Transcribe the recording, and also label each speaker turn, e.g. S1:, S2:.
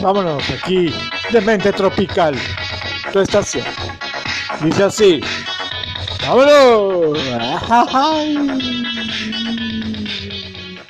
S1: Vámonos aquí, de mente tropical, tu estación. Dice así. ¡Vámonos!